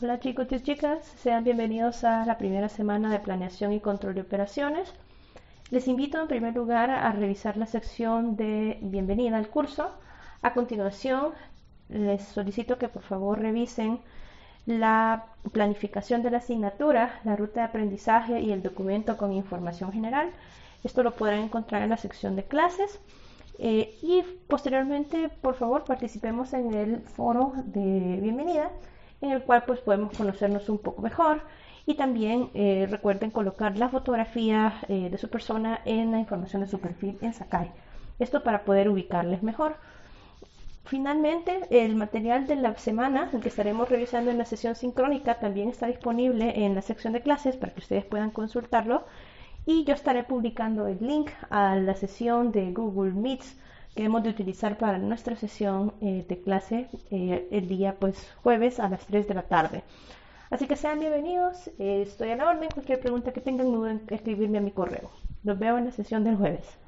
Hola chicos y chicas, sean bienvenidos a la primera semana de planeación y control de operaciones. Les invito en primer lugar a revisar la sección de bienvenida al curso. A continuación, les solicito que por favor revisen la planificación de la asignatura, la ruta de aprendizaje y el documento con información general. Esto lo podrán encontrar en la sección de clases. Eh, y posteriormente, por favor, participemos en el foro de bienvenida en el cual pues podemos conocernos un poco mejor y también eh, recuerden colocar la fotografía eh, de su persona en la información de su perfil en Sakai. Esto para poder ubicarles mejor. Finalmente, el material de la semana, el que estaremos revisando en la sesión sincrónica, también está disponible en la sección de clases para que ustedes puedan consultarlo. Y yo estaré publicando el link a la sesión de Google Meets hemos de utilizar para nuestra sesión eh, de clase eh, el día pues jueves a las 3 de la tarde. Así que sean bienvenidos, eh, estoy a la orden, cualquier pregunta que tengan no escribirme a mi correo. Los veo en la sesión del jueves.